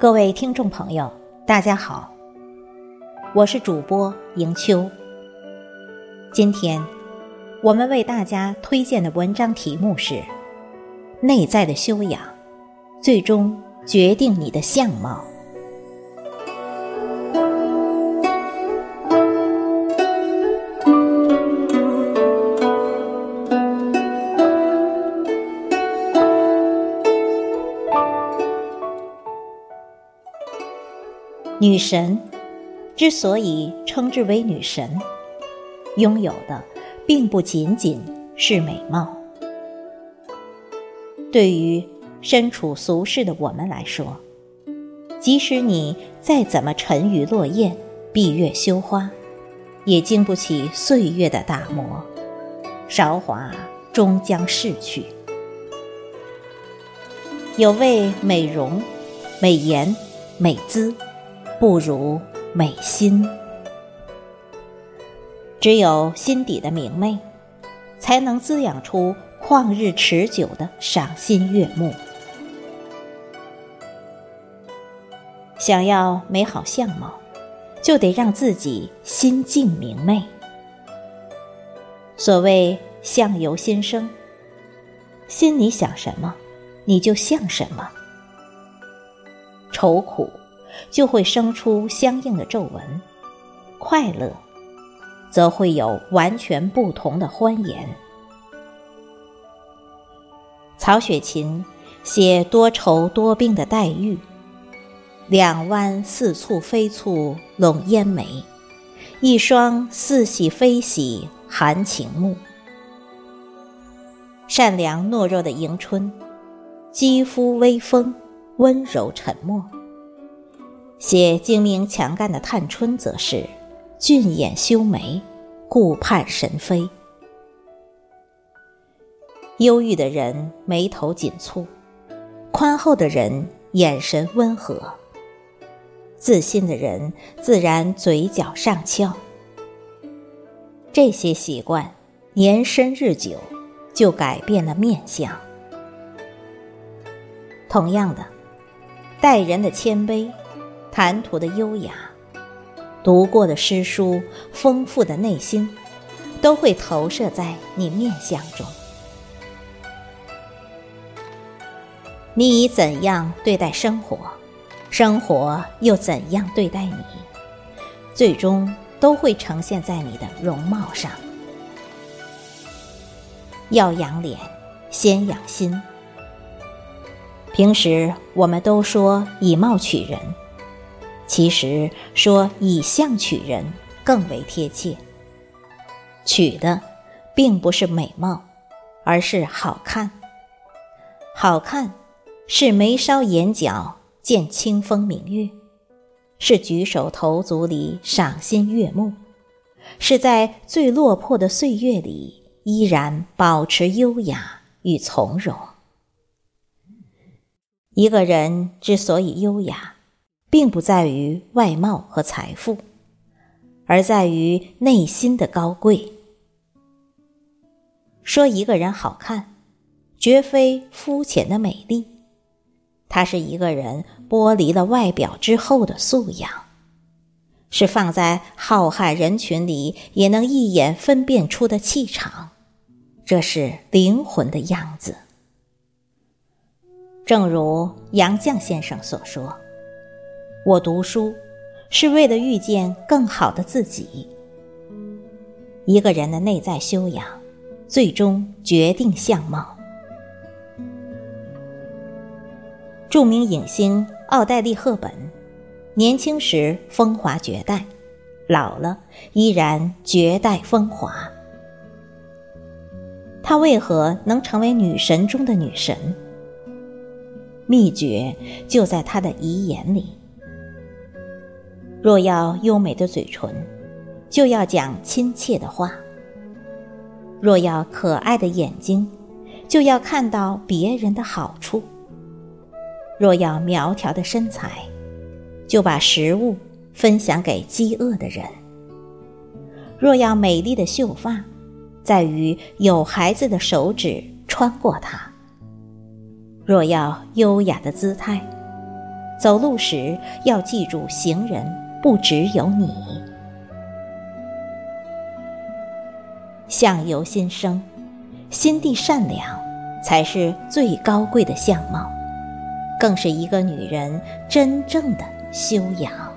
各位听众朋友，大家好，我是主播迎秋。今天我们为大家推荐的文章题目是《内在的修养，最终决定你的相貌》。女神之所以称之为女神，拥有的并不仅仅是美貌。对于身处俗世的我们来说，即使你再怎么沉鱼落雁、闭月羞花，也经不起岁月的打磨，韶华终将逝去。有位美容、美颜、美姿。不如美心，只有心底的明媚，才能滋养出旷日持久的赏心悦目。想要美好相貌，就得让自己心境明媚。所谓相由心生，心里想什么，你就像什么。愁苦。就会生出相应的皱纹，快乐，则会有完全不同的欢颜。曹雪芹写多愁多病的黛玉，两弯似蹙非蹙笼烟眉，一双似喜非喜含情目。善良懦弱的迎春，肌肤微风，温柔沉默。写精明强干的探春，则是俊眼修眉，顾盼神飞。忧郁的人眉头紧蹙，宽厚的人眼神温和，自信的人自然嘴角上翘。这些习惯年深日久，就改变了面相。同样的，待人的谦卑。谈吐的优雅，读过的诗书，丰富的内心，都会投射在你面相中。你以怎样对待生活，生活又怎样对待你，最终都会呈现在你的容貌上。要养脸，先养心。平时我们都说以貌取人。其实说以相取人更为贴切，取的并不是美貌，而是好看。好看是眉梢眼角见清风明月，是举手投足里赏心悦目，是在最落魄的岁月里依然保持优雅与从容。一个人之所以优雅。并不在于外貌和财富，而在于内心的高贵。说一个人好看，绝非肤浅的美丽，它是一个人剥离了外表之后的素养，是放在浩瀚人群里也能一眼分辨出的气场，这是灵魂的样子。正如杨绛先生所说。我读书是为了遇见更好的自己。一个人的内在修养，最终决定相貌。著名影星奥黛丽·赫本，年轻时风华绝代，老了依然绝代风华。她为何能成为女神中的女神？秘诀就在她的遗言里。若要优美的嘴唇，就要讲亲切的话；若要可爱的眼睛，就要看到别人的好处；若要苗条的身材，就把食物分享给饥饿的人。若要美丽的秀发，在于有孩子的手指穿过它；若要优雅的姿态，走路时要记住行人不只有你。相由心生，心地善良才是最高贵的相貌，更是一个女人真正的修养。